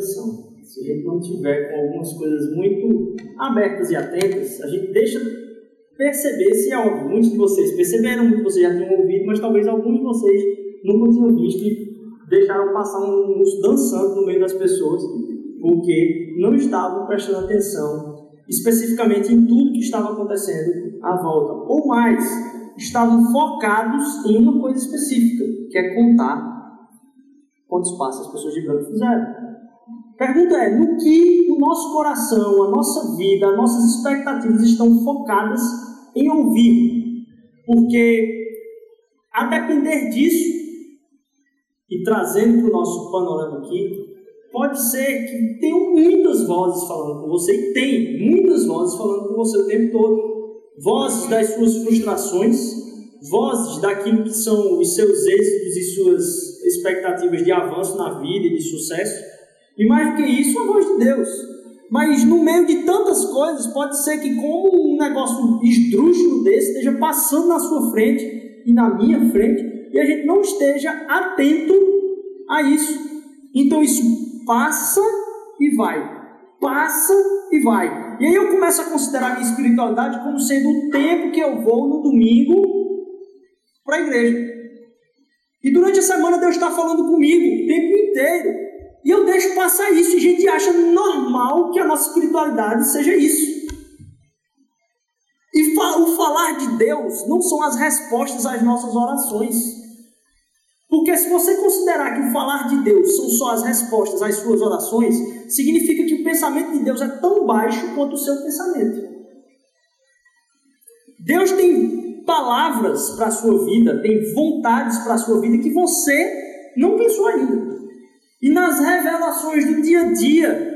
Se a gente não tiver com algumas coisas muito abertas e atentas, a gente deixa perceber se é óbvio. Muitos de vocês perceberam, muitos de vocês já tinham ouvido, mas talvez alguns de vocês nunca tinham visto e deixaram passar um músico dançando no meio das pessoas, porque não estavam prestando atenção especificamente em tudo que estava acontecendo à volta. Ou mais, estavam focados em uma coisa específica, que é contar quantos passos as pessoas de branco fizeram. Pergunta é: no que o nosso coração, a nossa vida, as nossas expectativas estão focadas em ouvir? Porque, a depender disso, e trazendo para o nosso panorama aqui, pode ser que tenham muitas vozes falando com você, e tem muitas vozes falando com você o tempo todo. Vozes das suas frustrações, vozes daquilo que são os seus êxitos e suas expectativas de avanço na vida e de sucesso. E mais do que isso, a voz de Deus. Mas no meio de tantas coisas, pode ser que, como um negócio esdrúxulo desse esteja passando na sua frente e na minha frente, e a gente não esteja atento a isso. Então isso passa e vai, passa e vai. E aí eu começo a considerar minha espiritualidade como sendo o tempo que eu vou no domingo para a igreja. E durante a semana Deus está falando comigo o tempo inteiro. E eu deixo passar isso e a gente acha normal que a nossa espiritualidade seja isso. E o falar de Deus não são as respostas às nossas orações. Porque se você considerar que o falar de Deus são só as respostas às suas orações, significa que o pensamento de Deus é tão baixo quanto o seu pensamento. Deus tem palavras para a sua vida, tem vontades para a sua vida que você não pensou ainda. E nas revelações do dia a dia,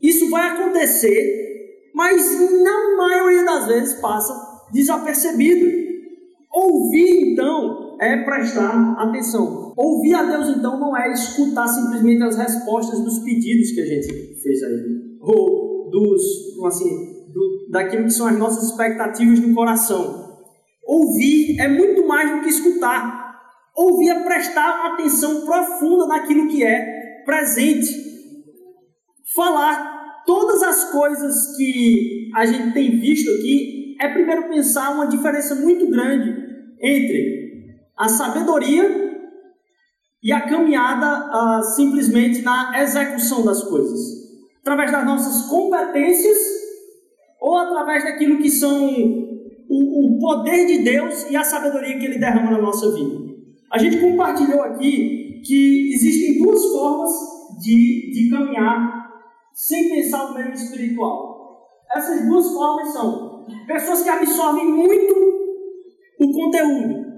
isso vai acontecer, mas na maioria das vezes passa desapercebido. Ouvir então é prestar atenção. Ouvir a Deus, então, não é escutar simplesmente as respostas dos pedidos que a gente fez aí, ou dos, assim, do, daquilo que são as nossas expectativas no coração. Ouvir é muito mais do que escutar. Ouvir é prestar atenção profunda naquilo que é presente. Falar todas as coisas que a gente tem visto aqui é primeiro pensar uma diferença muito grande entre a sabedoria e a caminhada uh, simplesmente na execução das coisas, através das nossas competências ou através daquilo que são o, o poder de Deus e a sabedoria que Ele derrama na nossa vida. A gente compartilhou aqui que existem duas formas de, de caminhar sem pensar no meio espiritual. Essas duas formas são pessoas que absorvem muito o conteúdo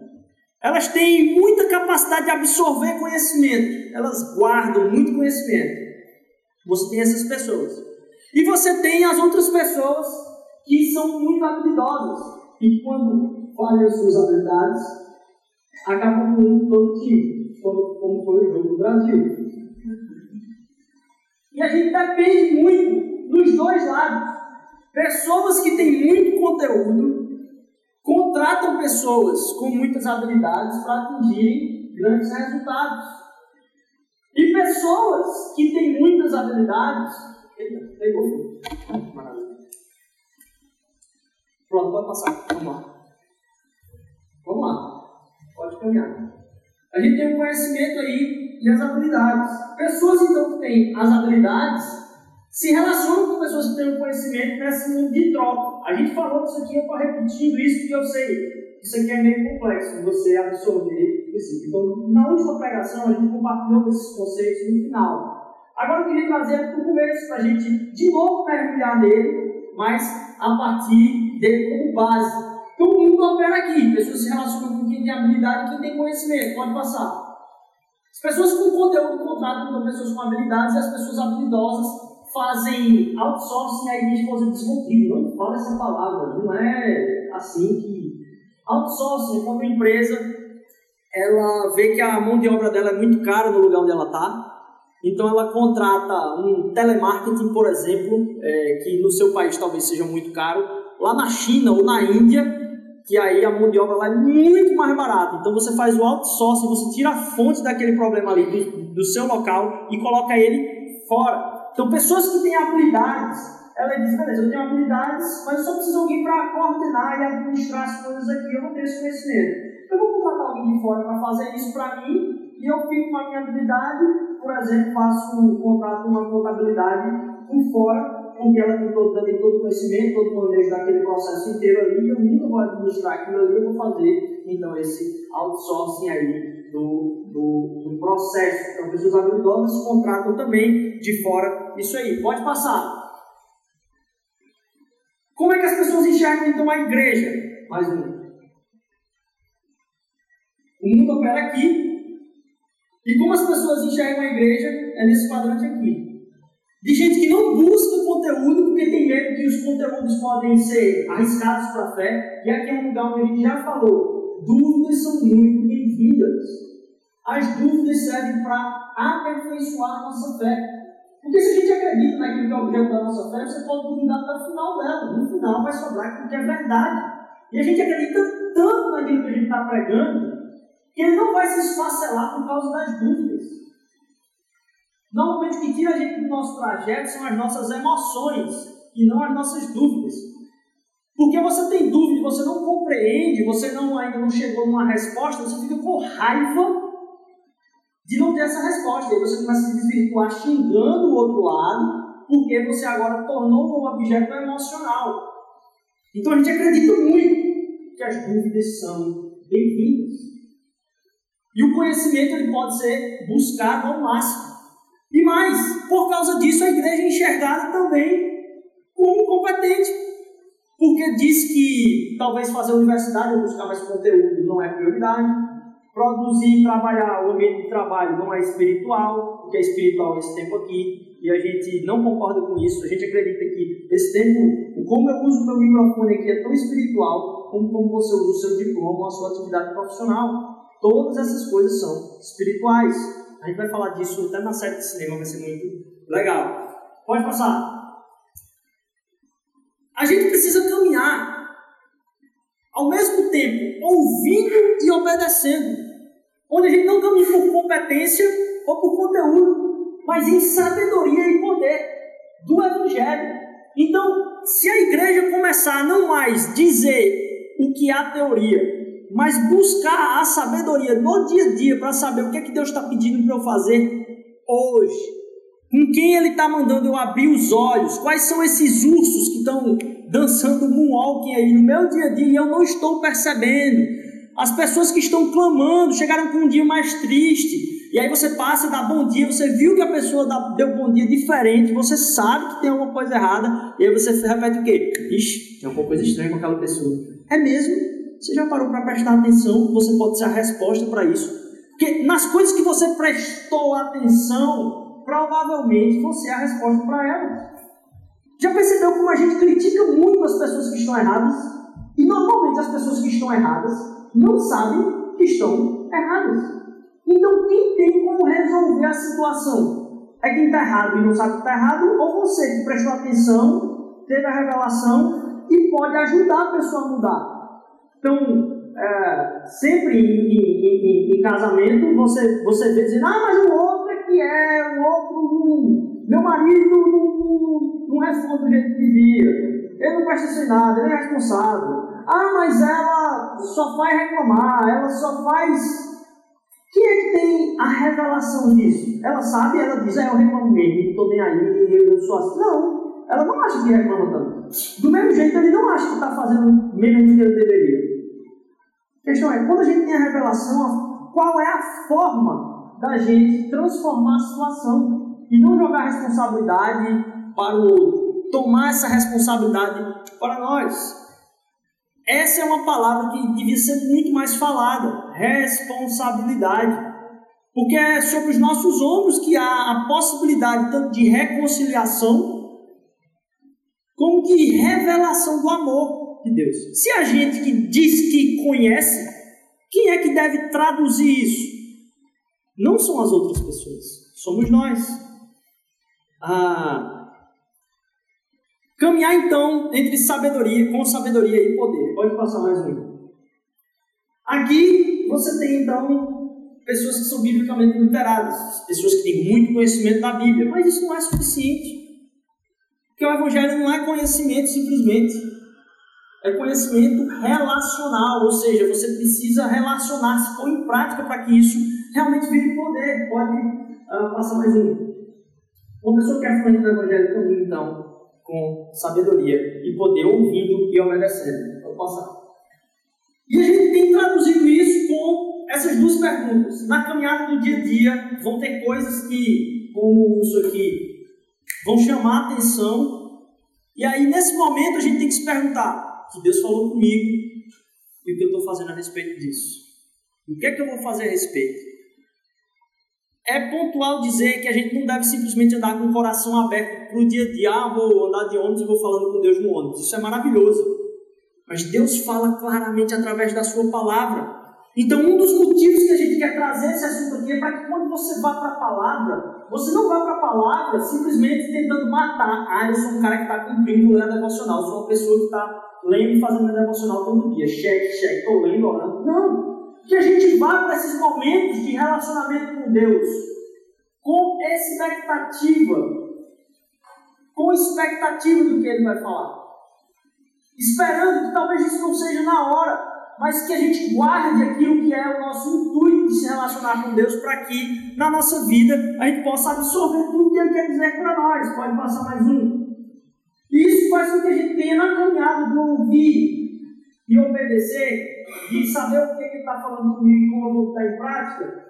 elas têm muita capacidade de absorver conhecimento. Elas guardam muito conhecimento. Você tem essas pessoas. E você tem as outras pessoas que são muito habilidosas. E quando falham as suas habilidades, acabam com um todo como, como foi o jogo do Brasil. E a gente depende muito dos dois lados. Pessoas que têm muito conteúdo contratam pessoas com muitas habilidades para atingirem grandes resultados. E pessoas que têm muitas habilidades. Eita, pegou. Maravilha. Pronto, pode passar. Vamos lá. Vamos lá. Pode caminhar. A gente tem o um conhecimento aí e as habilidades. Pessoas então que têm as habilidades se relacionam com pessoas que têm um conhecimento nesse mundo de troca. A gente falou disso aqui, eu estou repetindo isso porque eu sei. Isso aqui é meio complexo você absorver esse. Então, na última pregação, a gente compartilhou esses conceitos no final. Agora eu queria trazer para o começo, para a gente de novo mergulhar nele, mas a partir dele como base. Todo mundo opera aqui. Pessoas se relacionam com quem tem habilidade quem tem conhecimento. Pode passar. As pessoas com conteúdo contratam com pessoas com habilidades e as pessoas habilidosas fazem outsourcing, minha esposa diz, Rodrigo, não fala essa palavra, não é assim que... Outsourcing é quando a empresa ela vê que a mão de obra dela é muito cara no lugar onde ela está, então ela contrata um telemarketing, por exemplo, é, que no seu país talvez seja muito caro, lá na China ou na Índia, que aí a mão de obra lá é muito mais barata. Então você faz o outsourcing, você tira a fonte daquele problema ali do seu local e coloca ele fora. Então, pessoas que têm habilidades, ela diz: beleza, eu tenho habilidades, mas eu só preciso de alguém para coordenar e administrar as coisas aqui, eu não tenho esse conhecimento. Eu vou contratar alguém de fora para fazer isso para mim e eu fico com a minha habilidade, por exemplo, faço um contrato, uma contabilidade por fora porque ela tem todo, todo o conhecimento, todo o manejo daquele processo inteiro ali, eu nunca vou administrar aquilo ali, eu vou fazer, então, esse outsourcing aí do, do, do processo. Então, pessoas habilidosas contratam também de fora isso aí. Pode passar. Como é que as pessoas enxergam, então, a igreja? Mais um. O mundo opera aqui, e como as pessoas enxergam a igreja é nesse quadrante aqui de gente que não busca conteúdo porque tem medo que os conteúdos podem ser arriscados para a fé. E aqui é um lugar onde a gente já falou: dúvidas são muito bem-vindas. As dúvidas servem para aperfeiçoar a nossa fé. Porque se a gente acredita naquilo que é o objeto da nossa fé, você pode duvidar até o final dela. No final vai sobrar aquilo que é verdade. E a gente acredita tanto naquilo que a gente está pregando que ele não vai se esfacelar por causa das dúvidas. Normalmente o que tira a gente do nosso trajeto são as nossas emoções e não as nossas dúvidas. Porque você tem dúvida, você não compreende, você não ainda não chegou numa resposta, você fica com raiva de não ter essa resposta. E você começa a se desvirtuar xingando o outro lado, porque você agora tornou um objeto emocional. Então a gente acredita muito que as dúvidas são bem-vindas. E o conhecimento ele pode ser buscado ao máximo. E mais, por causa disso, a igreja é enxergada também como incompetente. Porque diz que talvez fazer universidade ou buscar mais conteúdo não é prioridade. Produzir, trabalhar, o ambiente de trabalho não é espiritual, o que é espiritual nesse tempo aqui, e a gente não concorda com isso. A gente acredita que esse tempo, como eu uso meu microfone aqui é tão espiritual, como, como você usa o seu diploma, a sua atividade profissional. Todas essas coisas são espirituais. A gente vai falar disso até na série de cinema, vai ser muito legal. Pode passar. A gente precisa caminhar ao mesmo tempo ouvindo e obedecendo. Onde a gente não caminha por competência ou por conteúdo, mas em sabedoria e poder do Evangelho. Então, se a igreja começar a não mais dizer o que é a teoria, mas buscar a sabedoria no dia a dia para saber o que é que Deus está pedindo para eu fazer hoje. Com quem Ele está mandando eu abrir os olhos? Quais são esses ursos que estão dançando moonwalking aí no meu dia a dia e eu não estou percebendo? As pessoas que estão clamando chegaram com um dia mais triste. E aí você passa, dá bom dia, você viu que a pessoa deu bom dia diferente, você sabe que tem alguma coisa errada, e aí você repete o quê? Ixi, tem alguma coisa estranha com aquela pessoa. É mesmo? Você já parou para prestar atenção? Você pode ser a resposta para isso. Porque nas coisas que você prestou atenção, provavelmente você é a resposta para elas. Já percebeu como a gente critica muito as pessoas que estão erradas? E normalmente as pessoas que estão erradas não sabem que estão erradas. Então, quem tem como resolver a situação? É quem está errado e não sabe que está errado, ou você que prestou atenção, teve a revelação e pode ajudar a pessoa a mudar? Então, é, sempre em, em, em, em, casamento, você, você vê dizendo, ah, mas o outro é que é, o outro Meu marido não, não, não responde do jeito que devia, ele não presta em nada, ele é responsável. Ah, mas ela só faz reclamar, ela só faz. Quem é que tem a revelação disso? Ela sabe, ela diz, é, eu reclamo mesmo, estou nem aí, eu, eu sou assim. Não, ela não acha que reclama tanto. Do mesmo jeito, ele não acha que está fazendo menos do que ele deveria. A questão é, quando a gente tem a revelação, qual é a forma da gente transformar a situação e não jogar a responsabilidade para o outro, tomar essa responsabilidade para nós. Essa é uma palavra que devia ser muito mais falada: responsabilidade. Porque é sobre os nossos ombros que há a possibilidade tanto de reconciliação como de revelação do amor de Deus. Se a gente que diz que conhece, quem é que deve traduzir isso? Não são as outras pessoas, somos nós. Ah, caminhar então entre sabedoria, com sabedoria e poder. Pode passar mais um. Aqui você tem então pessoas que são biblicamente literadas, pessoas que têm muito conhecimento da Bíblia, mas isso não é suficiente. Porque o Evangelho não é conhecimento simplesmente, é conhecimento relacional, ou seja, você precisa relacionar-se, pôr em prática para que isso realmente vire poder. Pode uh, passar mais um. Uma pessoa quer falar do Evangelho então, com sabedoria e poder, ouvindo e obedecendo. Vou passar. E a gente tem traduzido isso com essas duas perguntas. Na caminhada do dia a dia, vão ter coisas que, como isso aqui, vão chamar a atenção. E aí, nesse momento, a gente tem que se perguntar: que Deus falou comigo e o que eu estou fazendo a respeito disso? O que é que eu vou fazer a respeito? É pontual dizer que a gente não deve simplesmente andar com o coração aberto para o dia dia. Ah, vou andar de ônibus e vou falando com Deus no ônibus. Isso é maravilhoso. Mas Deus fala claramente através da sua palavra. Então, um dos motivos que a gente quer trazer esse assunto aqui é para que quando você vá para a palavra, você não vá para a palavra simplesmente tentando matar. Ah, eu sou um cara que está cumprindo o devocional, eu sou uma pessoa que está lendo e fazendo devocional todo dia. Cheque, cheque, estou lendo, orando. Não! Que a gente vá para esses momentos de relacionamento com Deus com expectativa. Com expectativa do que Ele vai falar. Esperando que talvez isso não seja na hora, mas que a gente guarde aquilo que é o nosso intuito de se relacionar com Deus para que na nossa vida a gente possa absorver tudo que Ele quer dizer para nós. Pode passar mais um. Isso faz com que a gente tenha na caminhada do ouvir e obedecer, de saber o que Ele está falando comigo e como botar em prática,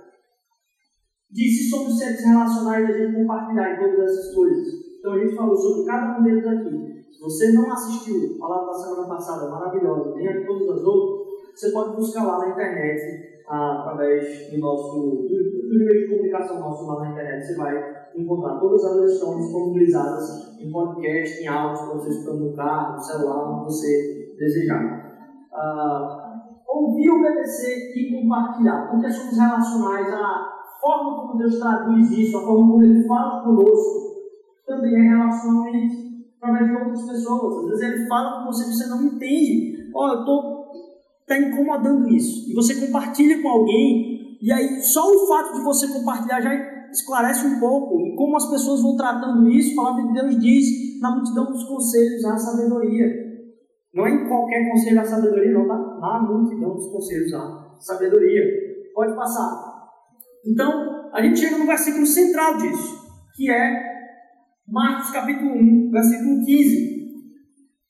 de se somos seres relacionais, a gente compartilhar em todas essas coisas. Então a gente falou sobre cada um deles aqui. Se você não assistiu a palavra da semana passada, maravilhosa, nem a todas as outras, você pode buscar lá na internet, através do nosso do, do meio de comunicação nosso lá na internet. Você vai encontrar todas as estão disponibilizadas em podcast, em áudio, para você escutar no carro, no celular, onde você desejar. Uh, ouvir, obedecer e compartilhar, porque somos relacionais a forma como Deus traduz isso, a forma como Ele fala conosco, também é relacionamento através de outras pessoas. Às vezes Ele fala com você e você não entende. Ó, eu estou está incomodando isso. E você compartilha com alguém, e aí só o fato de você compartilhar já esclarece um pouco. E como as pessoas vão tratando isso, a palavra de Deus diz na multidão dos conselhos há sabedoria. Não é em qualquer conselho a sabedoria, não, tá? Na multidão dos conselhos há sabedoria. Pode passar. Então, a gente chega no versículo central disso, que é Marcos capítulo 1, versículo 15,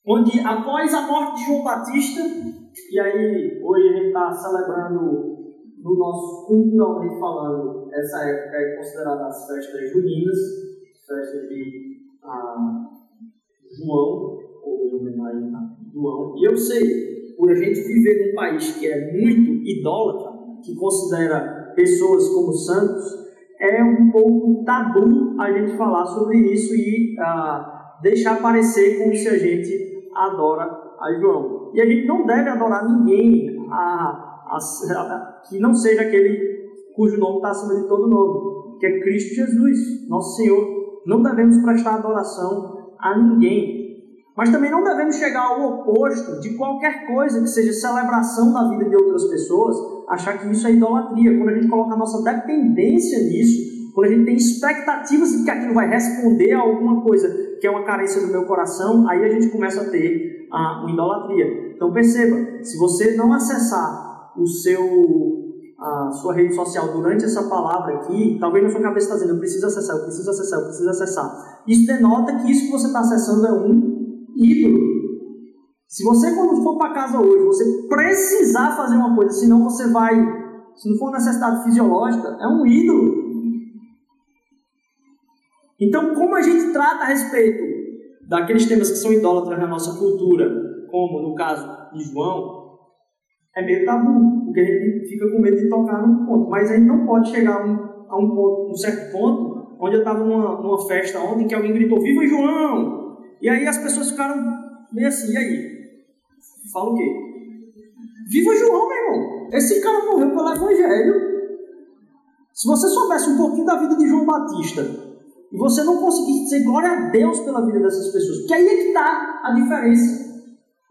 onde após a morte de João Batista, e aí, hoje a gente está celebrando, no nosso culturalmente falando, essa época é considerada as festas juninas, festas de ah, João, ou em homenagem a João. E eu sei, por a gente viver num país que é muito idólatra, que considera pessoas como santos, é um pouco tabu a gente falar sobre isso e ah, deixar parecer como se a gente adora a João. E a gente não deve adorar ninguém a, a, a, que não seja aquele cujo nome está acima de todo nome, que é Cristo Jesus, nosso Senhor. Não devemos prestar adoração a ninguém. Mas também não devemos chegar ao oposto de qualquer coisa que seja celebração da vida de outras pessoas, achar que isso é idolatria. Quando a gente coloca a nossa dependência nisso, quando a gente tem expectativas de que aquilo vai responder a alguma coisa que é uma carência do meu coração, aí a gente começa a ter a, uma idolatria. Então perceba, se você não acessar o seu a sua rede social durante essa palavra aqui, talvez na sua cabeça está dizendo, eu preciso acessar, eu preciso acessar, eu preciso acessar. Isso denota que isso que você está acessando é um ídolo. Se você, quando for para casa hoje, você precisar fazer uma coisa, senão você vai, se não for necessidade fisiológica, é um ídolo. Então, como a gente trata a respeito daqueles temas que são idólatras na nossa cultura, como no caso de João, é meio tabu, porque a gente fica com medo de tocar num ponto. Mas a gente não pode chegar a um, a um, ponto, um certo ponto, onde eu estava numa, numa festa ontem que alguém gritou: Viva João! E aí as pessoas ficaram meio assim, e aí? Fala o quê? Viva João, meu irmão! Esse cara morreu pelo Evangelho. Se você soubesse um pouquinho da vida de João Batista e você não conseguisse dizer glória a Deus pela vida dessas pessoas, porque aí é que está a diferença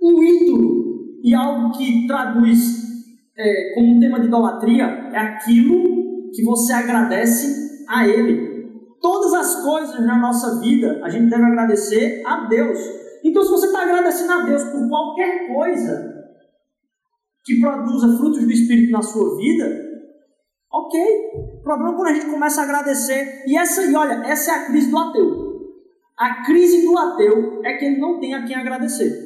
um ídolo e algo que traduz é, como um tema de idolatria é aquilo que você agradece a Ele. Todas as coisas na nossa vida a gente deve agradecer a Deus. Então, se você está agradecendo a Deus por qualquer coisa que produza frutos do Espírito na sua vida, ok. O problema é quando a gente começa a agradecer. E essa aí, olha, essa é a crise do ateu. A crise do ateu é que ele não tem a quem agradecer.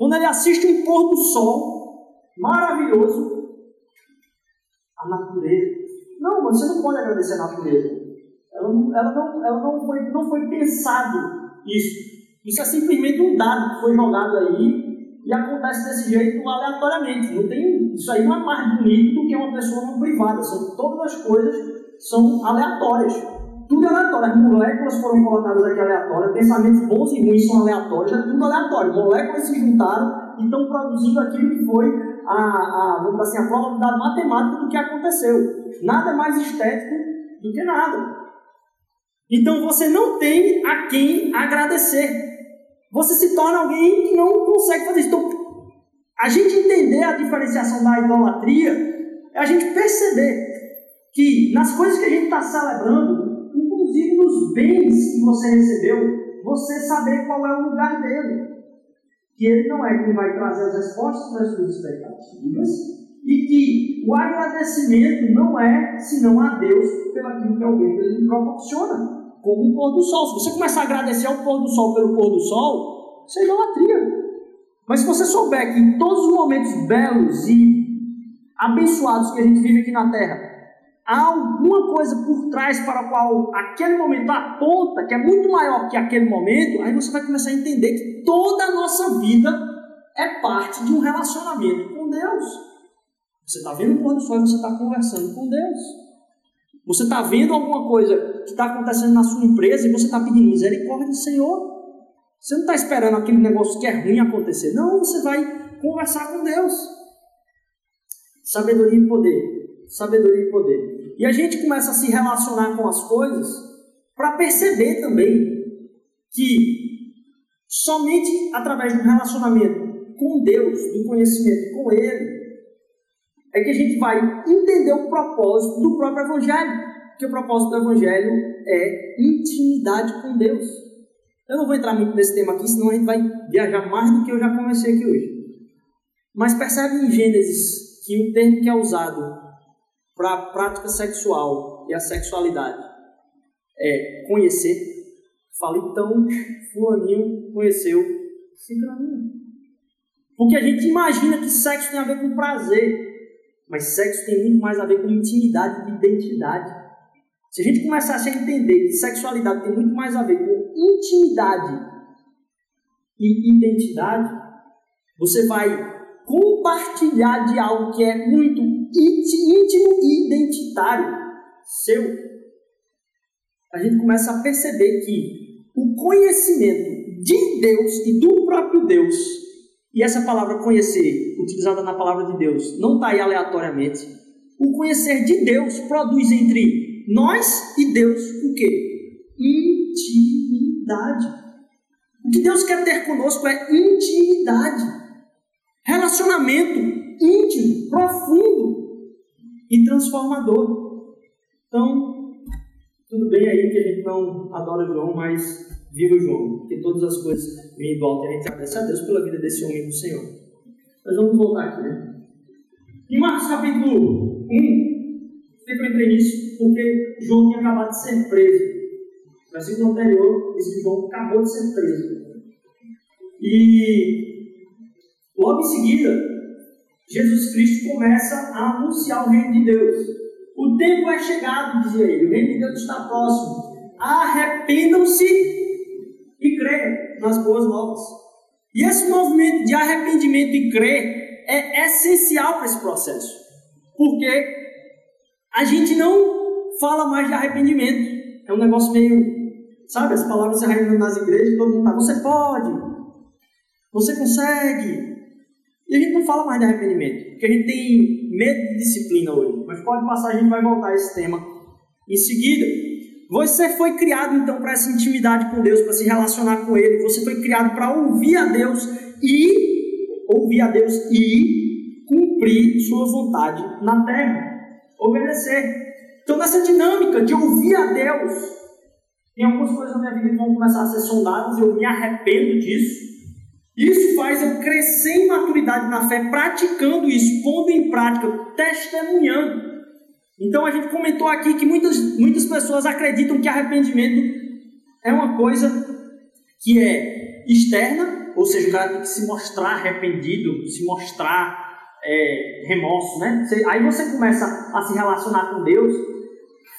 Quando ele assiste um pôr do sol maravilhoso, a natureza. Não, você não pode agradecer a natureza. Ela não, ela não, ela não, foi, não foi pensado isso. Isso é simplesmente um dado que foi jogado aí e acontece desse jeito aleatoriamente. Não tem, isso aí não é mais bonito do que uma pessoa não privada. São, todas as coisas são aleatórias. Tudo é aleatório. As moléculas foram colocadas aqui aleatórias, pensamentos bons e ruins são aleatórios, é tudo aleatório. Moléculas se juntaram e estão produzindo aquilo que foi a, a, vamos assim, a probabilidade matemática do que aconteceu. Nada é mais estético do que nada. Então você não tem a quem agradecer. Você se torna alguém que não consegue fazer isso. Então, a gente entender a diferenciação da idolatria é a gente perceber que nas coisas que a gente está celebrando, inclusive nos bens que você recebeu, você saber qual é o lugar dele. Que ele não é quem vai trazer as respostas para as suas expectativas, e que o agradecimento não é senão a Deus pelo aquilo que alguém lhe proporciona, como o pôr do sol. Se você começar a agradecer ao pôr do sol pelo pôr do sol, isso é idolatria. Mas se você souber que em todos os momentos belos e abençoados que a gente vive aqui na Terra, há alguma coisa por trás para a qual aquele momento aponta, que é muito maior que aquele momento, aí você vai começar a entender que toda a nossa vida é parte de um relacionamento com Deus. Você está vendo o pôr do você está conversando com Deus. Você está vendo alguma coisa que está acontecendo na sua empresa e você está pedindo misericórdia do Senhor. Você não está esperando aquele negócio que é ruim acontecer. Não, você vai conversar com Deus. Sabedoria e poder. Sabedoria e poder. E a gente começa a se relacionar com as coisas para perceber também que somente através do relacionamento com Deus, do conhecimento com Ele, é que a gente vai entender o propósito do próprio Evangelho. Que o propósito do Evangelho é intimidade com Deus. Eu não vou entrar muito nesse tema aqui, senão a gente vai viajar mais do que eu já comecei aqui hoje. Mas percebe em Gênesis que o termo que é usado para a prática sexual e a sexualidade é conhecer. Falei, então, fulaninho conheceu ciclaninho. Porque a gente imagina que sexo tem a ver com prazer, mas sexo tem muito mais a ver com intimidade e identidade. Se a gente começasse a entender que sexualidade tem muito mais a ver com intimidade e identidade, você vai compartilhar de algo que é muito íntimo e identitário seu, a gente começa a perceber que o conhecimento de Deus e do próprio Deus, e essa palavra conhecer, utilizada na palavra de Deus, não está aí aleatoriamente. O conhecer de Deus produz entre nós e Deus o que? Intimidade. O que Deus quer ter conosco é intimidade, relacionamento íntimo, profundo e transformador. Então, tudo bem aí que a gente não adora João, mas viva João, porque todas as coisas alto e a gente agradece a Deus pela vida desse homem do Senhor. Mas vamos voltar aqui, né? Em Marcos capítulo 1, por que eu entrei nisso? Porque João tinha acabado de ser preso. No versículo anterior, que João acabou de ser preso. E logo em seguida, Jesus Cristo começa a anunciar o reino de Deus. O tempo é chegado, dizia ele, o reino de Deus está próximo. Arrependam-se e creiam nas boas novas. E esse movimento de arrependimento e crer é essencial para esse processo. Porque a gente não fala mais de arrependimento. É um negócio meio. Sabe, as palavras se arrependendo nas igrejas, todo mundo tá. Você pode. Você consegue. E a gente não fala mais de arrependimento, porque a gente tem medo de disciplina hoje. Mas pode passar, a gente vai voltar a esse tema em seguida. Você foi criado então para essa intimidade com Deus, para se relacionar com Ele. Você foi criado para ouvir a Deus e ouvir a Deus e cumprir Sua vontade na terra, obedecer. Então, nessa dinâmica de ouvir a Deus, tem algumas coisas na minha vida que vão começar a ser sondadas, eu me arrependo disso. Isso faz eu crescer em maturidade na fé, praticando isso, pondo em prática, testemunhando. Então a gente comentou aqui que muitas, muitas pessoas acreditam que arrependimento é uma coisa que é externa, ou seja, o cara tem que se mostrar arrependido, se mostrar é, remorso, né? Aí você começa a se relacionar com Deus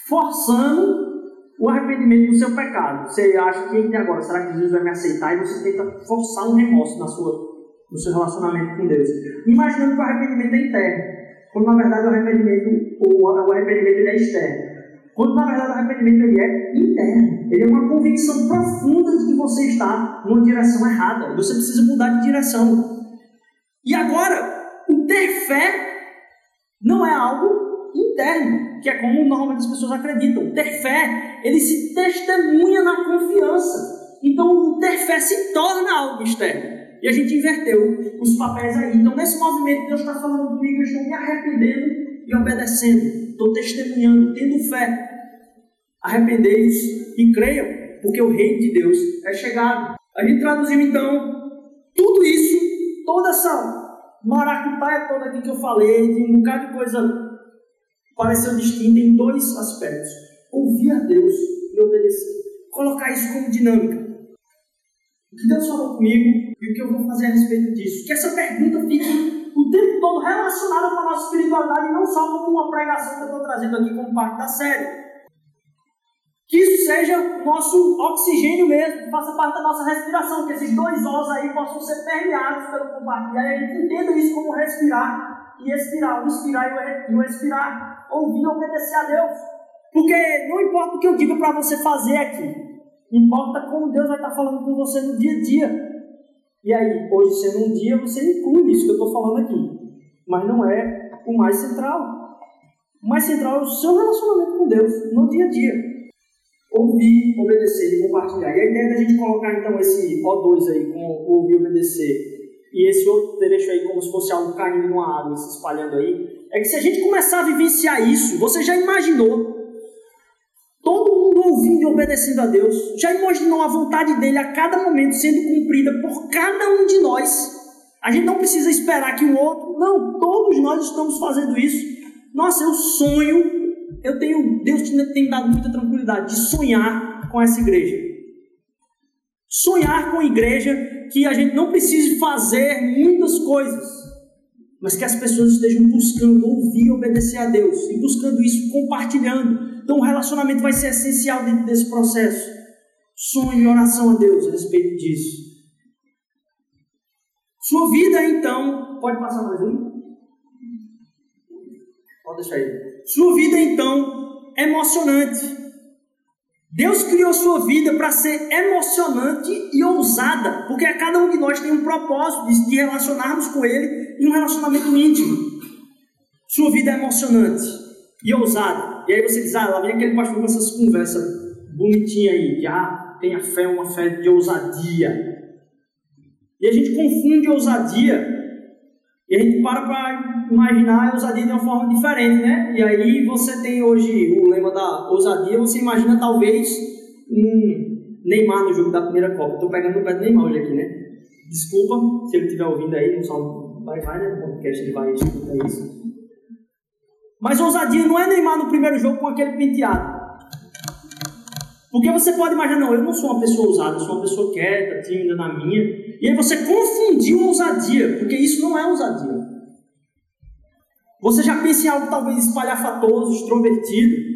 forçando o arrependimento do seu pecado. Você acha que agora, será que Jesus vai me aceitar? E você tenta forçar um remorso na sua, no seu relacionamento com Deus. Imaginando que o arrependimento é interno, quando na verdade o arrependimento, o, o arrependimento é externo. Quando na verdade o arrependimento ele é interno. Ele é uma convicção profunda de que você está numa direção errada. Você precisa mudar de direção. E agora, o ter fé não é algo interno, que é como normalmente as pessoas acreditam. Ter fé, ele se testemunha na confiança. Então, ter fé se torna algo externo. E a gente inverteu os papéis aí. Então, nesse movimento, Deus está falando comigo, eu estou me arrependendo e obedecendo. Estou testemunhando, tendo fé. Arrependei-vos e creiam, porque o reino de Deus é chegado. A gente traduziu então tudo isso, toda essa maracutaia toda aqui que eu falei, de um bocado de coisa pareceu distinta em dois aspectos: ouvir a Deus e obedecer. Colocar isso como dinâmica. O que Deus falou comigo e o que eu vou fazer a respeito disso. Que essa pergunta fique o tempo todo relacionada com a nossa espiritualidade e não só como uma pregação que eu estou trazendo aqui como parte da série. Que isso seja nosso oxigênio mesmo, que faça parte da nossa respiração, que esses dois ossos aí possam ser permeados pelo compartilhar e a gente entenda isso como respirar e expirar, o inspirar e o expirar, ouvir e obedecer a Deus. Porque não importa o que eu diga para você fazer aqui, importa como Deus vai estar falando com você no dia a dia. E aí, hoje sendo um dia, você inclui isso que eu estou falando aqui, mas não é o mais central. O mais central é o seu relacionamento com Deus no dia a dia ouvir, obedecer e compartilhar. E a ideia da gente colocar então esse O2 aí, com ouvir, obedecer, e esse outro trecho aí como se fosse algo caindo numa água, se espalhando aí, é que se a gente começar a vivenciar isso, você já imaginou ouvindo e obedecendo a Deus, já imaginou a vontade dele a cada momento sendo cumprida por cada um de nós. A gente não precisa esperar que o outro, não, todos nós estamos fazendo isso. Nossa, eu sonho eu tenho, Deus tem dado muita tranquilidade de sonhar com essa igreja. Sonhar com a igreja que a gente não precise fazer muitas coisas, mas que as pessoas estejam buscando ouvir e obedecer a Deus, e buscando isso compartilhando. Então o relacionamento vai ser essencial dentro desse processo. Sonho e oração a Deus a respeito disso. Sua vida, então, pode passar mais um? Pode deixar aí. Sua vida então é emocionante. Deus criou sua vida para ser emocionante e ousada, porque a cada um de nós tem um propósito de, de relacionarmos com Ele em um relacionamento íntimo. Sua vida é emocionante e ousada. E aí você diz, ah, lá vem aquele pastor com essas conversas bonitinhas aí, que ah, tem a fé, uma fé de ousadia. E a gente confunde ousadia e a gente para para imaginar a ousadia de uma forma diferente, né? E aí você tem hoje o lema da ousadia, você imagina talvez um Neymar no jogo da primeira Copa. Estou pegando o pé do Neymar hoje aqui, né? Desculpa se ele estiver ouvindo aí, não só vai, vai, né? No podcast ele vai escutar isso. Mas ousadia não é Neymar no primeiro jogo com aquele penteado. Porque você pode imaginar, não, eu não sou uma pessoa ousada, eu sou uma pessoa quieta, tímida na minha. E aí você confundiu ousadia, porque isso não é ousadia. Você já pensa em algo talvez espalhafatoso, extrovertido.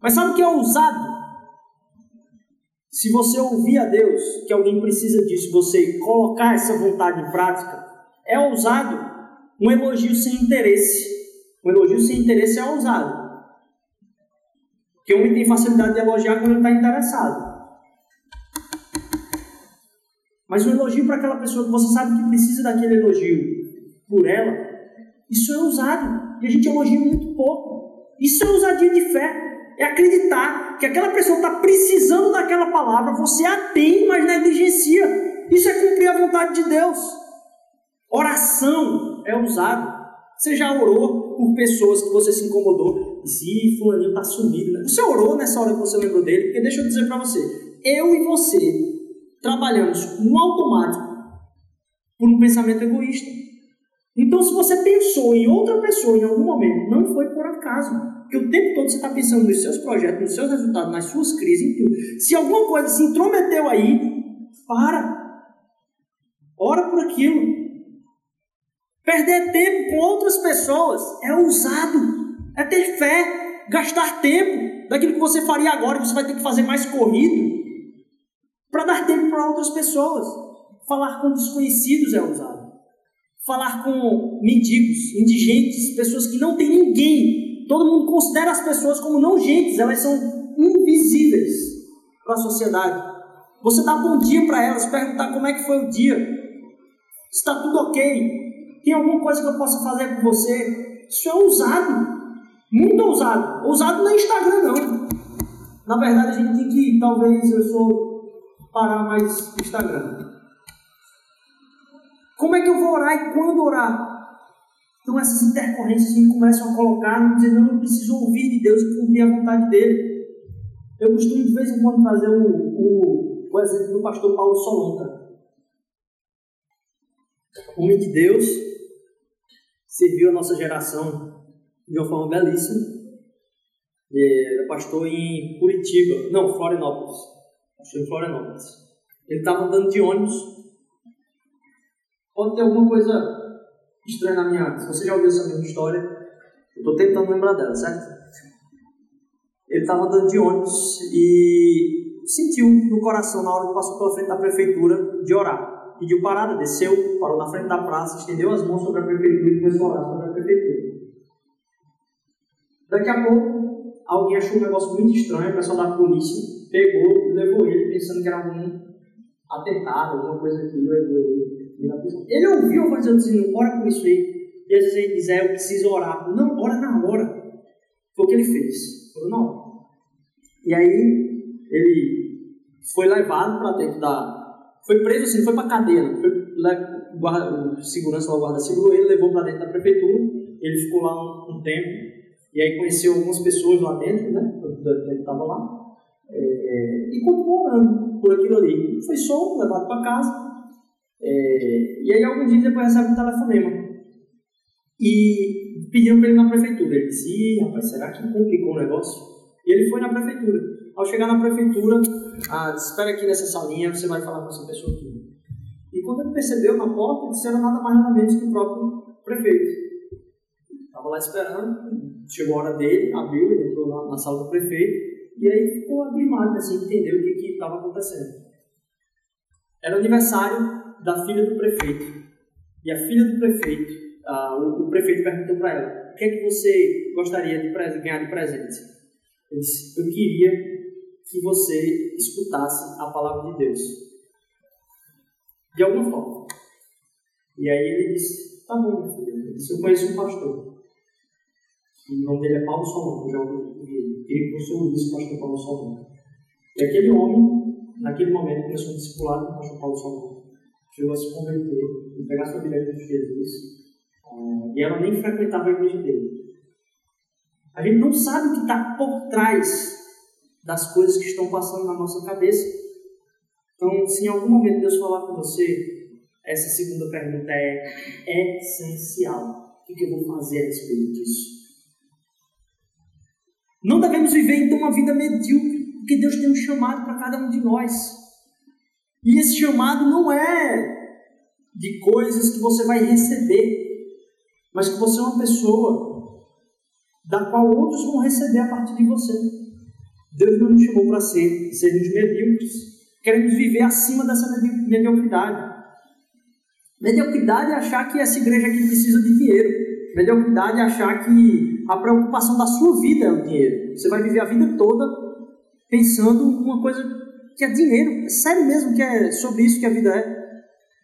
Mas sabe o que é ousado? Se você ouvir a Deus, que alguém precisa disso, você colocar essa vontade em prática, é ousado um elogio sem interesse. Um elogio sem interesse é ousado. Porque o homem tem facilidade de elogiar quando está interessado. Mas um elogio para aquela pessoa que você sabe que precisa daquele elogio por ela, isso é ousado. E a gente elogia muito pouco. Isso é ousadia de fé. É acreditar que aquela pessoa está precisando daquela palavra, você a tem, mas negligencia. Isso é cumprir a vontade de Deus. Oração é ousado. Você já orou por pessoas que você se incomodou? se fulaninho está sumido. Né? Você orou nessa hora que você lembrou dele? Porque deixa eu dizer para você, eu e você trabalhamos no automático por um pensamento egoísta. Então, se você pensou em outra pessoa em algum momento, não foi por acaso. Porque o tempo todo você está pensando nos seus projetos, nos seus resultados, nas suas crises, em tudo. Se alguma coisa se intrometeu aí, para. Ora por aquilo. Perder tempo com outras pessoas é ousado, é ter fé, gastar tempo daquilo que você faria agora, que você vai ter que fazer mais corrido, para dar tempo para outras pessoas. Falar com desconhecidos é ousado. Falar com mendigos, indigentes, pessoas que não têm ninguém. Todo mundo considera as pessoas como não gentes, elas são invisíveis para a sociedade. Você dá bom dia para elas, perguntar como é que foi o dia, está tudo ok, tem alguma coisa que eu possa fazer por você? Isso é ousado. Muito ousado. Ousado não é Instagram, não. Na verdade, a gente tem que, talvez, eu sou parar mais Instagram. Como é que eu vou orar e quando orar? Então essas intercorrências me começam a colocar, dizendo, não, eu preciso ouvir de Deus e cumprir a vontade dele. Eu costumo de vez em quando fazer o, o, o exemplo do pastor Paulo Solonca. Homem de Deus, serviu a nossa geração de uma forma belíssima. Ele é pastor em Curitiba, não, Florianópolis. Pastor em Florianópolis. Ele estava andando de ônibus. Pode ter alguma coisa estranha na minha. Se você já ouviu essa mesma história, eu estou tentando lembrar dela, certo? Ele estava andando de ônibus e sentiu no coração, na hora que passou pela frente da prefeitura, de orar pediu parada, desceu, parou na frente da praça, estendeu as mãos sobre a prefeitura e começou a orar sobre a prefeitura. Daqui a pouco, alguém achou um negócio muito estranho, o pessoal da polícia pegou e levou ele, pensando que era algum atentado, alguma coisa aqui, levou ele. Ele ouviu a voz dizendo, ora por isso aí. E às vezes ele diz, é, eu preciso orar. Não, ora na hora. Foi o que ele fez. Na hora. E aí, ele foi levado para dentro da, foi preso assim, foi para cadeia. Foi, o, guarda, o segurança o guarda segurou ele, levou para dentro da prefeitura. Ele ficou lá um, um, tempo. E aí conheceu algumas pessoas lá dentro, né? Ele estava lá. É, e continuou por aquilo ali. Foi solto, levado para casa. É, e aí, alguns dias depois, recebe um telefonema. E pediram para ele na prefeitura. Ele disse: Ih, rapaz, será que complicou o negócio? Ele foi na prefeitura. Ao chegar na prefeitura, ah, espera aqui nessa salinha, você vai falar com essa pessoa aqui. E quando ele percebeu na porta, disse era nada mais nada menos que o próprio prefeito. Estava lá esperando, chegou a hora dele, abriu, ele entrou na, na sala do prefeito, e aí ficou abrimado, assim, entendeu o que estava acontecendo. Era o aniversário da filha do prefeito. E a filha do prefeito, ah, o, o, prefeito perguntou para ela: o que é que você gostaria de ganhar de presente? Ele disse: eu queria que você escutasse a palavra de Deus. De alguma forma. E aí ele disse: Tá bom, filho. Ele disse: Eu conheço um pastor. E o nome dele é Paulo Solon. Já ouvi ele. Queria que você ouvisse o pastor Paulo Solon. E aquele homem, naquele momento, começou a discipular com o pastor Paulo Solon. Chegou a se converter pegar sua Bíblia de Jesus. Uh, e ela nem frequentava a igreja dele. A gente não sabe o que está por trás das coisas que estão passando na nossa cabeça. Então, se em algum momento Deus falar com você, essa segunda pergunta é essencial. O que eu vou fazer a respeito disso? Não devemos viver então uma vida medíocre, porque Deus tem um chamado para cada um de nós. E esse chamado não é de coisas que você vai receber, mas que você é uma pessoa da qual outros vão receber a partir de você. Deus não nos chamou para ser, sermos medíocres. Queremos viver acima dessa mediocridade. Mediocridade é achar que essa igreja aqui precisa de dinheiro. Mediocridade é achar que a preocupação da sua vida é o dinheiro. Você vai viver a vida toda pensando uma coisa que é dinheiro. É sério mesmo que é sobre isso que a vida é.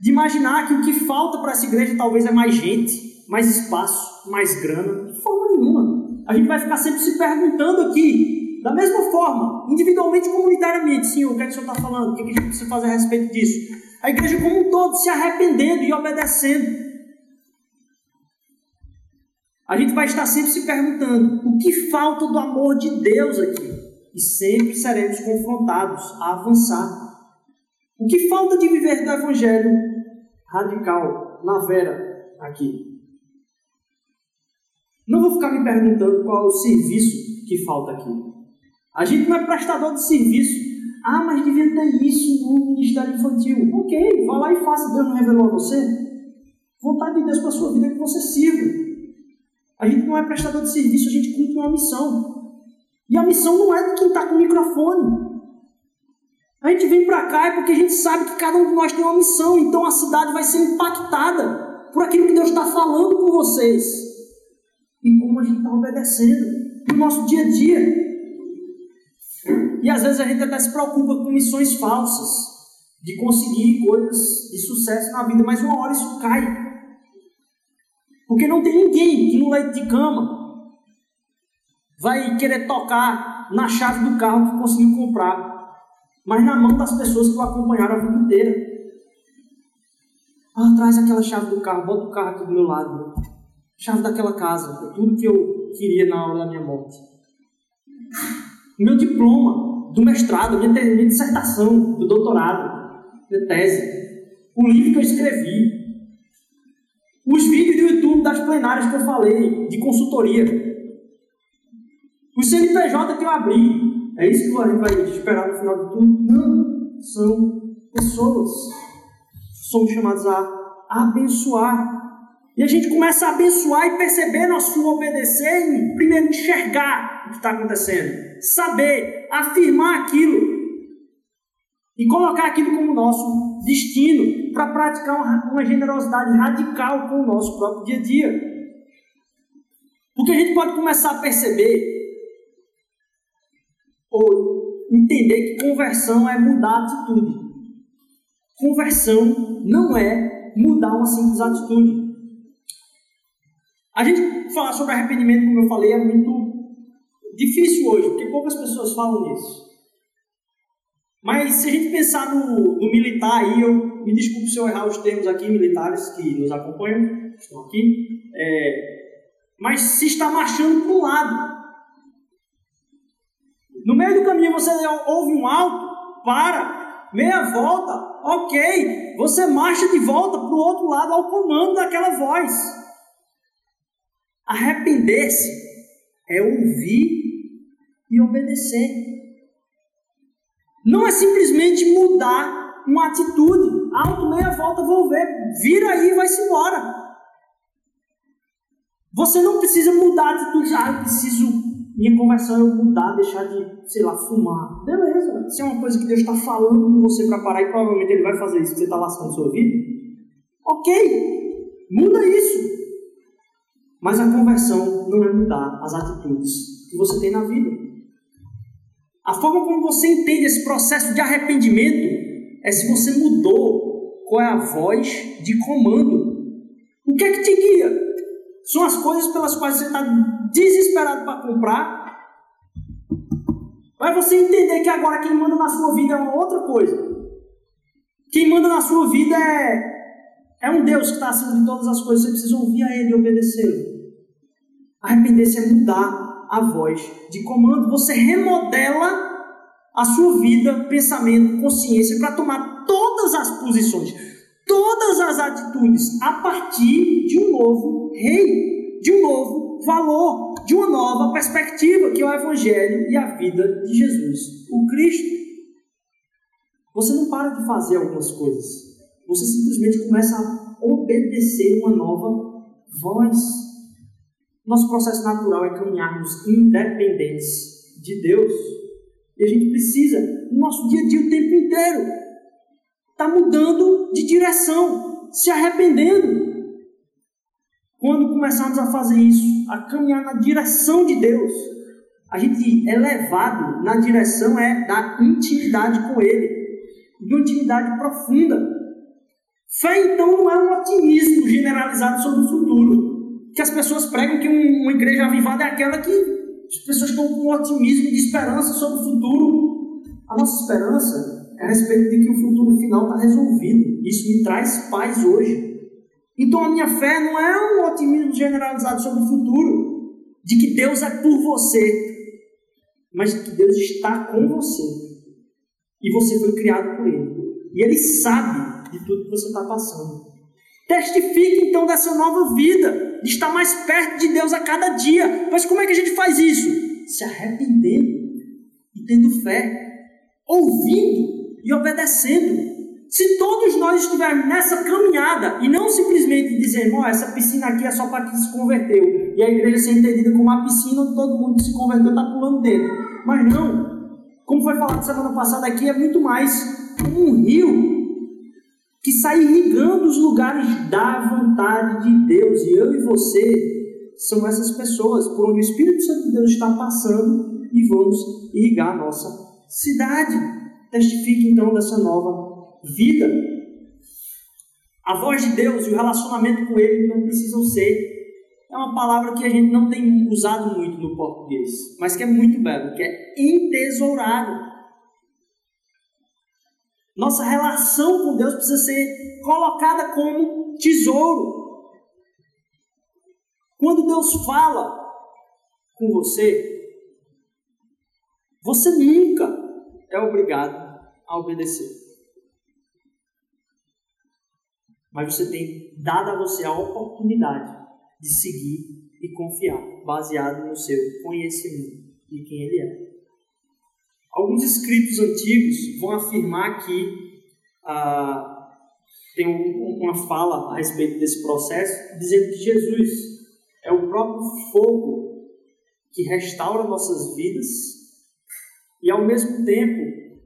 De imaginar que o que falta para essa igreja talvez é mais gente, mais espaço, mais grana. De forma nenhuma. A gente vai ficar sempre se perguntando aqui da mesma forma, individualmente e comunitariamente, Senhor, o que, é que o Senhor está falando? O que, é que a gente precisa fazer a respeito disso? A igreja como um todo se arrependendo e obedecendo. a gente vai estar sempre se perguntando o que falta do amor de Deus aqui. E sempre seremos confrontados a avançar. O que falta de viver do Evangelho radical na Vera aqui? Não vou ficar me perguntando qual é o serviço que falta aqui. A gente não é prestador de serviço. Ah, mas devia ter isso no Ministério Infantil. Ok, vá lá e faça. Deus não revelou a você? Vontade de Deus para a sua vida é que você sirva. A gente não é prestador de serviço, a gente cumpre uma missão. E a missão não é de quem está com o microfone. A gente vem para cá é porque a gente sabe que cada um de nós tem uma missão, então a cidade vai ser impactada por aquilo que Deus está falando com vocês. Como a gente está obedecendo no nosso dia a dia. E às vezes a gente até se preocupa com missões falsas, de conseguir coisas de sucesso na vida, mas uma hora isso cai. Porque não tem ninguém que no leite de cama vai querer tocar na chave do carro que conseguiu comprar, mas na mão das pessoas que o acompanharam a vida inteira. Ah, traz aquela chave do carro, bota o carro aqui do meu lado. Chave daquela casa, é tudo que eu queria na hora da minha morte. Meu diploma do mestrado, minha, minha dissertação, do doutorado, minha tese, o livro que eu escrevi, os vídeos do YouTube das plenárias que eu falei, de consultoria. O CNPJ que eu abri. É isso que a gente vai esperar no final de tudo? Não. São pessoas. Somos chamados a abençoar. E a gente começa a abençoar e perceber nosso obedecer e primeiro enxergar o que está acontecendo. Saber, afirmar aquilo. E colocar aquilo como nosso destino para praticar uma, generosidade radical com o nosso próprio dia a dia. Porque a gente pode começar a perceber ou entender que conversão é mudar a atitude. Conversão não é mudar uma simples atitude. A gente falar sobre arrependimento, como eu falei, é muito difícil hoje, porque poucas pessoas falam nisso. Mas se a gente pensar no, no, militar aí, eu me desculpe se eu errar os termos aqui, militares que nos acompanham, estão aqui, é, mas se está marchando para um lado. No meio do caminho você ouve um alto, para, meia volta, ok, você marcha de volta para o outro lado ao comando daquela voz. Arrepender-se é ouvir e obedecer. Não é simplesmente mudar uma atitude. Alto, meia volta, vou ver. Vira aí e vai-se embora. Você não precisa mudar a atitude. Ah, eu preciso, minha conversão é mudar, deixar de, sei lá, fumar. Beleza. Se é uma coisa que Deus está falando com você para parar e provavelmente Ele vai fazer isso, que você está lascando a sua vida. Ok. Muda isso. Mas a conversão não é mudar as atitudes que você tem na vida. A forma como você entende esse processo de arrependimento é se você mudou qual é a voz de comando. O que é que te guia? São as coisas pelas quais você está desesperado para comprar. Vai você entender que agora quem manda na sua vida é uma outra coisa. Quem manda na sua vida é, é um Deus que está acima de todas as coisas. Você precisa ouvir a Ele e obedecê-lo. Arrepender-se é mudar a voz de comando, você remodela a sua vida, pensamento, consciência para tomar todas as posições, todas as atitudes a partir de um novo rei, de um novo valor, de uma nova perspectiva que é o Evangelho e a vida de Jesus, o Cristo. Você não para de fazer algumas coisas, você simplesmente começa a obedecer uma nova voz. Nosso processo natural é caminharmos independentes de Deus. E a gente precisa, no nosso dia a dia, o tempo inteiro, estar tá mudando de direção, se arrependendo. Quando começarmos a fazer isso, a caminhar na direção de Deus, a gente é levado na direção é da intimidade com Ele, de uma intimidade profunda. Fé, então, não é um otimismo generalizado sobre o futuro que as pessoas pregam que uma igreja avivada é aquela que as pessoas estão com um otimismo de esperança sobre o futuro. A nossa esperança é a respeito de que o futuro final está resolvido. Isso me traz paz hoje. Então a minha fé não é um otimismo generalizado sobre o futuro, de que Deus é por você, mas de que Deus está com você. E você foi criado por Ele. E Ele sabe de tudo que você está passando. Testifique então dessa nova vida, de estar mais perto de Deus a cada dia. Mas como é que a gente faz isso? Se arrependendo e tendo fé, ouvindo e obedecendo. Se todos nós estivermos nessa caminhada e não simplesmente dizendo, oh, essa piscina aqui é só para quem se converteu, e a igreja ser entendida como uma piscina onde todo mundo que se converteu está pulando dentro. Mas não, como foi falado semana passada aqui, é muito mais um rio que sai irrigando os lugares da vontade de Deus. E eu e você são essas pessoas por onde o Espírito Santo de Deus está passando e vamos irrigar a nossa cidade. Testifique então dessa nova vida. A voz de Deus e o relacionamento com Ele não precisam ser. É uma palavra que a gente não tem usado muito no português, mas que é muito belo, que é entesourado. Nossa relação com Deus precisa ser colocada como tesouro. Quando Deus fala com você, você nunca é obrigado a obedecer. mas você tem dado a você a oportunidade de seguir e confiar, baseado no seu conhecimento de quem ele é. Alguns escritos antigos vão afirmar que ah, tem uma fala a respeito desse processo, dizendo que Jesus é o próprio fogo que restaura nossas vidas e, ao mesmo tempo,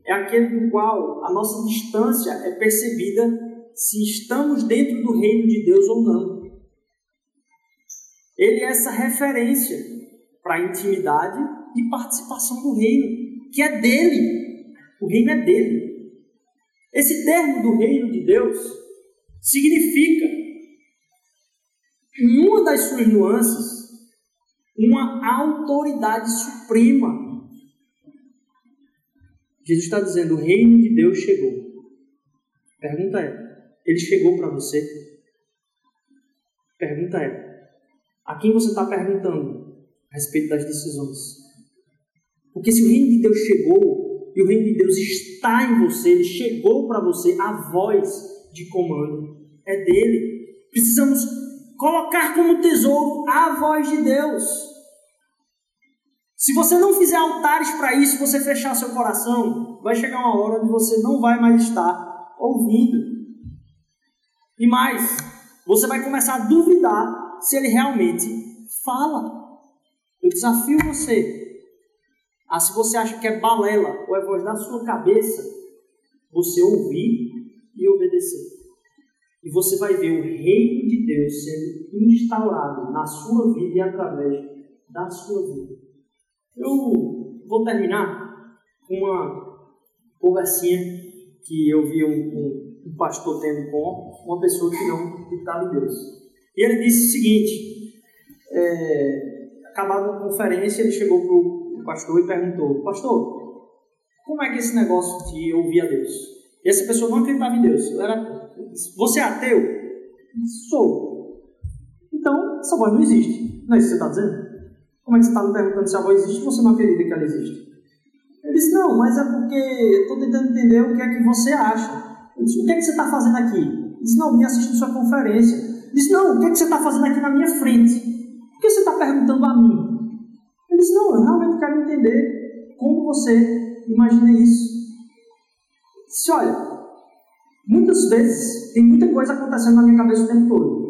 é aquele do qual a nossa distância é percebida se estamos dentro do reino de Deus ou não. Ele é essa referência para a intimidade e participação do reino, que é dele. O reino é dele. Esse termo do reino de Deus significa, em uma das suas nuances, uma autoridade suprema. Jesus está dizendo: o reino de Deus chegou. Pergunta é: ele chegou para você? Pergunta é: a quem você está perguntando a respeito das decisões? Porque se o reino de Deus chegou e o reino de Deus está em você, ele chegou para você, a voz de comando é dele. Precisamos colocar como tesouro a voz de Deus. Se você não fizer altares para isso, você fechar seu coração, vai chegar uma hora onde você não vai mais estar ouvindo. E mais, você vai começar a duvidar se ele realmente fala. Eu desafio você a, se você acha que é balela ou é voz da sua cabeça, você ouvir e obedecer. E você vai ver o reino de Deus sendo instaurado na sua vida e através da sua vida. Eu vou terminar com uma conversinha que eu vi um, um um pastor tendo com uma pessoa que não estava em Deus. E ele disse o seguinte: é, acabada a conferência, ele chegou para o pastor e perguntou: Pastor, como é que esse negócio de ouvir a Deus? E essa pessoa não acreditava em Deus. Era, você é ateu? Sou. Então, essa voz não existe. Não é isso que você está dizendo? Como é que você está me perguntando se a voz existe e você não acredita que ela existe? Ele disse: Não, mas é porque eu estou tentando entender o que é que você acha. Eu disse, o que, é que você está fazendo aqui? Ele disse, não, vim assistindo sua conferência. Ele disse, não, o que, é que você está fazendo aqui na minha frente? Por que você está perguntando a mim? Não, eu realmente quero entender como você imagina isso. Disse, olha, muitas vezes tem muita coisa acontecendo na minha cabeça o tempo todo.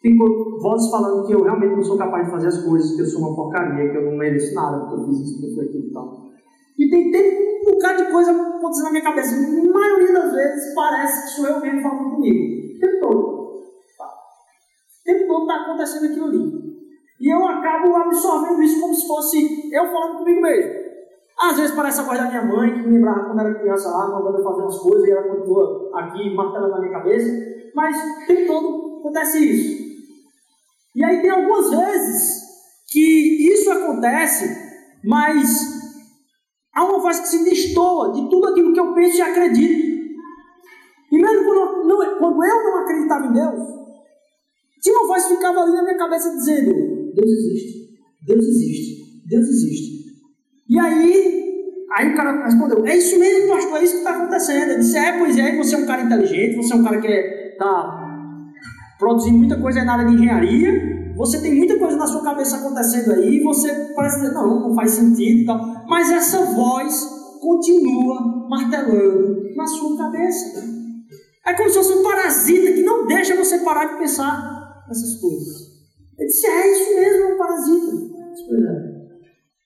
Tem vozes falando que eu realmente não sou capaz de fazer as coisas, que eu sou uma porcaria, que eu não mereço nada, porque eu fiz isso, que eu aquilo e tal. E tem, tem um bocado de coisa acontecendo na minha cabeça. A maioria das vezes parece que sou eu mesmo falando comigo. O tempo todo. O tempo todo está acontecendo aquilo ali. E eu acabo absorvendo isso como se fosse eu falando comigo mesmo. Às vezes parece a voz da minha mãe, que me lembrava quando era criança lá, mandando eu fazer umas coisas, e ela continua aqui martelando na minha cabeça. Mas o tempo todo acontece isso. E aí tem algumas vezes que isso acontece, mas Há uma voz que se destoa de tudo aquilo que eu penso e acredito. E mesmo quando eu não, quando eu não acreditava em Deus, voz ficava ali na minha cabeça dizendo: Deus existe, Deus existe, Deus existe. E aí, aí o cara respondeu: É isso mesmo, pastor, é isso que está acontecendo. Eu disse: É, pois é, você é um cara inteligente, você é um cara que está produzindo muita coisa na área de engenharia. Você tem muita coisa na sua cabeça acontecendo aí, você parece dizer, não, não faz sentido e tal. Mas essa voz continua martelando na sua cabeça. É como se fosse um parasita que não deixa você parar de pensar nessas coisas. Ele disse, é isso mesmo, é um parasita. Pois é.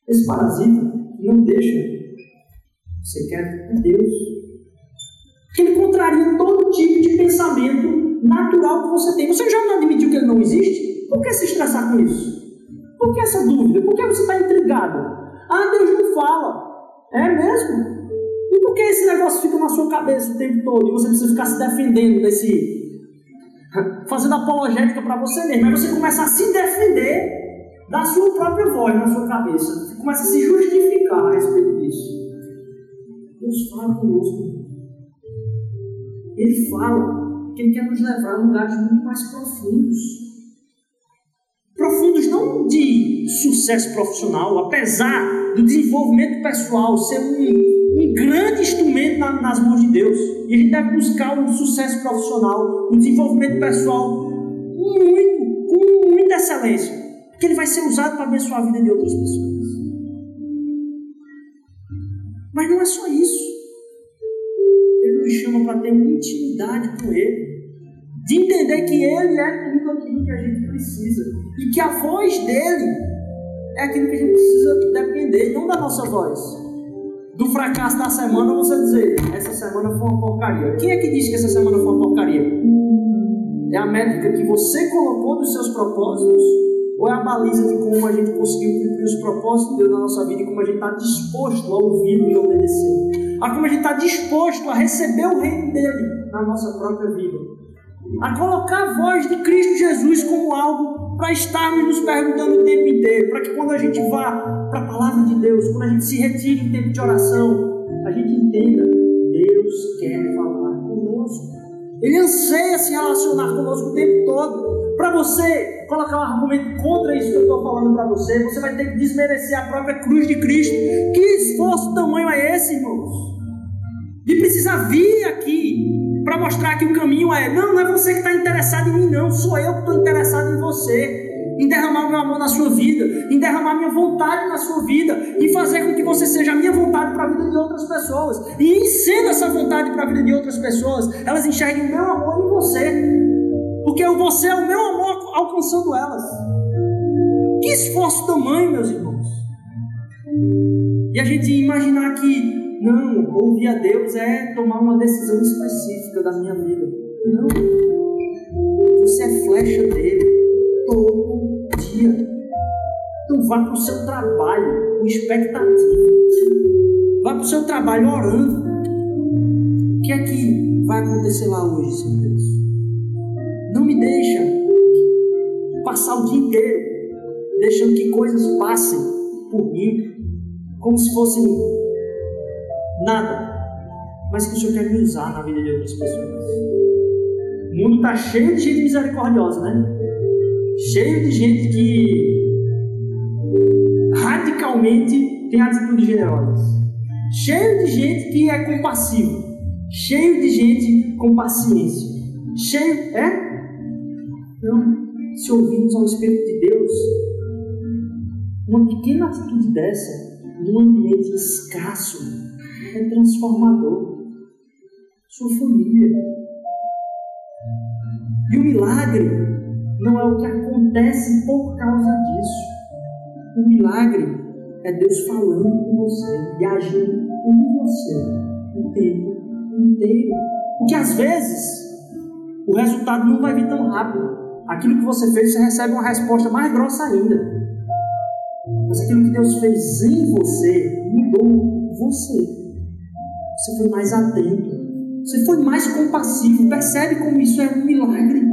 Esse parasita não deixa você quer é Deus. Porque ele contraria todo tipo de pensamento natural que você tem. Você já não admitiu que ele não existe? Por que se estressar com isso? Por que essa dúvida? Por que você está intrigado? Ah, Deus não fala. É mesmo? E por que esse negócio fica na sua cabeça o tempo todo e você precisa ficar se defendendo desse. Fazendo apologética para você mesmo? Aí você começa a se defender da sua própria voz na sua cabeça. Você começa a se justificar a respeito disso. Deus fala conosco. Ele fala que Ele quer nos levar a lugares muito mais profundos. Profundos não de sucesso profissional, apesar do desenvolvimento pessoal ser um, um grande instrumento na, nas mãos de Deus. E a gente deve buscar um sucesso profissional, um desenvolvimento pessoal muito, com muita excelência. Porque ele vai ser usado para abençoar a vida de outras pessoas. Mas não é só isso. Ele nos chama para ter uma intimidade com Ele. De entender que Ele é tudo aquilo que a gente precisa. E que a voz dele é aquilo que a gente precisa depender, não da nossa voz. Do fracasso da semana, você dizer, essa semana foi uma porcaria. Quem é que diz que essa semana foi uma porcaria? É a métrica que você colocou dos seus propósitos ou é a baliza de como a gente conseguiu cumprir os propósitos de Deus na nossa vida e como a gente está disposto a ouvir e obedecer? A como a gente está disposto a receber o reino dele na nossa própria vida? A colocar a voz de Cristo Jesus como algo para estarmos nos perguntando o tempo inteiro, para que quando a gente vá para a palavra de Deus, quando a gente se retire em tempo de oração, a gente entenda: Deus quer falar conosco. Ele anseia se relacionar conosco o tempo todo. Para você colocar um argumento contra isso que eu estou falando para você, você vai ter que desmerecer a própria cruz de Cristo. Que esforço tamanho é esse, irmãos? E precisa vir aqui para mostrar que o caminho é: não, não é você que está interessado em mim, não, sou eu que estou interessado em você. Em derramar meu amor na sua vida, em derramar minha vontade na sua vida, em fazer com que você seja a minha vontade para a vida de outras pessoas. E em sendo essa vontade para a vida de outras pessoas, elas enxerguem meu amor em você. Porque você é o meu amor alcançando elas. Que esforço tamanho, meus irmãos. E a gente imaginar que, não, ouvir a Deus é tomar uma decisão específica da minha vida. Não. Você é flecha dele todo dia. Então vá para o seu trabalho com expectativa. Vá para o seu trabalho orando. O que é que vai acontecer lá hoje, Senhor Deus? Não me deixa passar o dia inteiro deixando que coisas passem por mim como se fossem nada, mas que o Senhor quer me usar na vida de outras pessoas. O mundo está cheio de gente misericordiosa, né? Cheio de gente que radicalmente tem atitudes generosas. Cheio de gente que é compassiva. Cheio de gente com paciência. Cheio, é? Então, se ouvirmos ao Espírito de Deus, uma pequena atitude dessa, num ambiente escasso, é transformador. Sua família. E o milagre não é o que acontece por causa disso. O milagre é Deus falando com você e agindo com você o tempo inteiro. Porque às vezes o resultado não vai vir tão rápido aquilo que você fez, você recebe uma resposta mais grossa ainda. Mas aquilo que Deus fez em você mudou você. Você foi mais atento. Você foi mais compassivo. Percebe como isso é um milagre?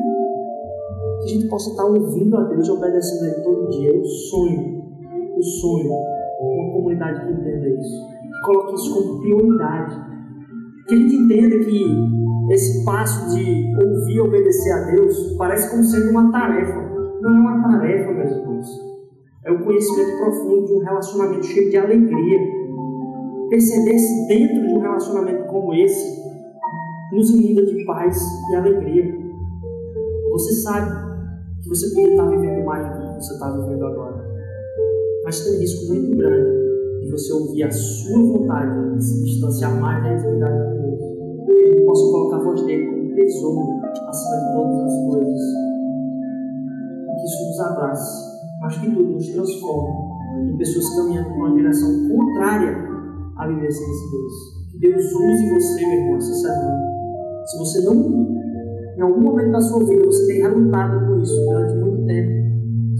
Que a gente possa estar ouvindo a Deus e obedecendo a Ele todo dia. Eu sonho. Eu sonho. Uma comunidade que entenda isso. Que coloque isso como prioridade. Que a gente entenda que esse passo de ouvir e obedecer a Deus parece como sendo uma tarefa. Não é uma tarefa, meus irmãos. É o conhecimento profundo de um relacionamento cheio de alegria. Perceber-se dentro de um relacionamento como esse nos inunda de paz e alegria. Você sabe que você poderia estar vivendo mais do que você está vivendo agora. Mas tem um risco muito grande de você ouvir a sua vontade de se distanciar mais da intimidade de Deus. Que gente possa colocar a voz dele como tesouro acima de todas as coisas. Que isso nos abrace, mas que tudo nos transforme em pessoas caminhando em uma direção contrária à vivência desse Deus. Que Deus use você, meu irmão, essa semana. Se você não, em algum momento da sua vida, você tem relutado por isso durante muito tempo,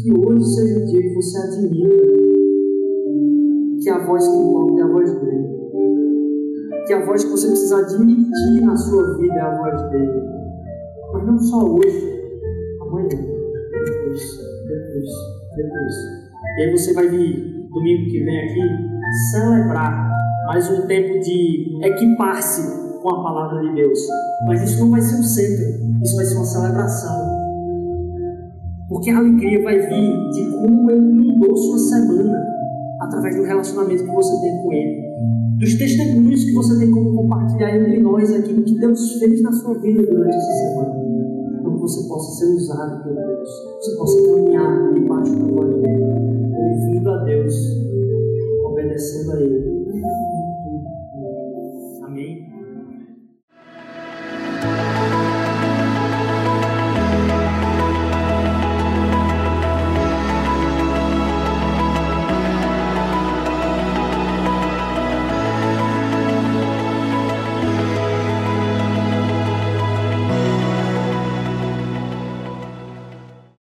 que hoje seja o dia que você admira que a voz que importa é a voz dele. Que a voz que você precisa admitir na sua vida é a voz dele. Mas não só hoje, amanhã, depois, depois, depois. E aí você vai vir domingo que vem aqui celebrar mais um tempo de equipar-se com a palavra de Deus. Mas isso não vai ser um centro, isso vai ser uma celebração. Porque a alegria vai vir de como ele mudou sua semana através do relacionamento que você tem com Ele, dos testemunhos que você tem como compartilhar entre nós aqui, do que Deus fez na sua vida durante essa semana. Então que você possa ser usado por Deus, você possa caminhar debaixo da voz dele, ouvindo a Deus, obedecendo a Ele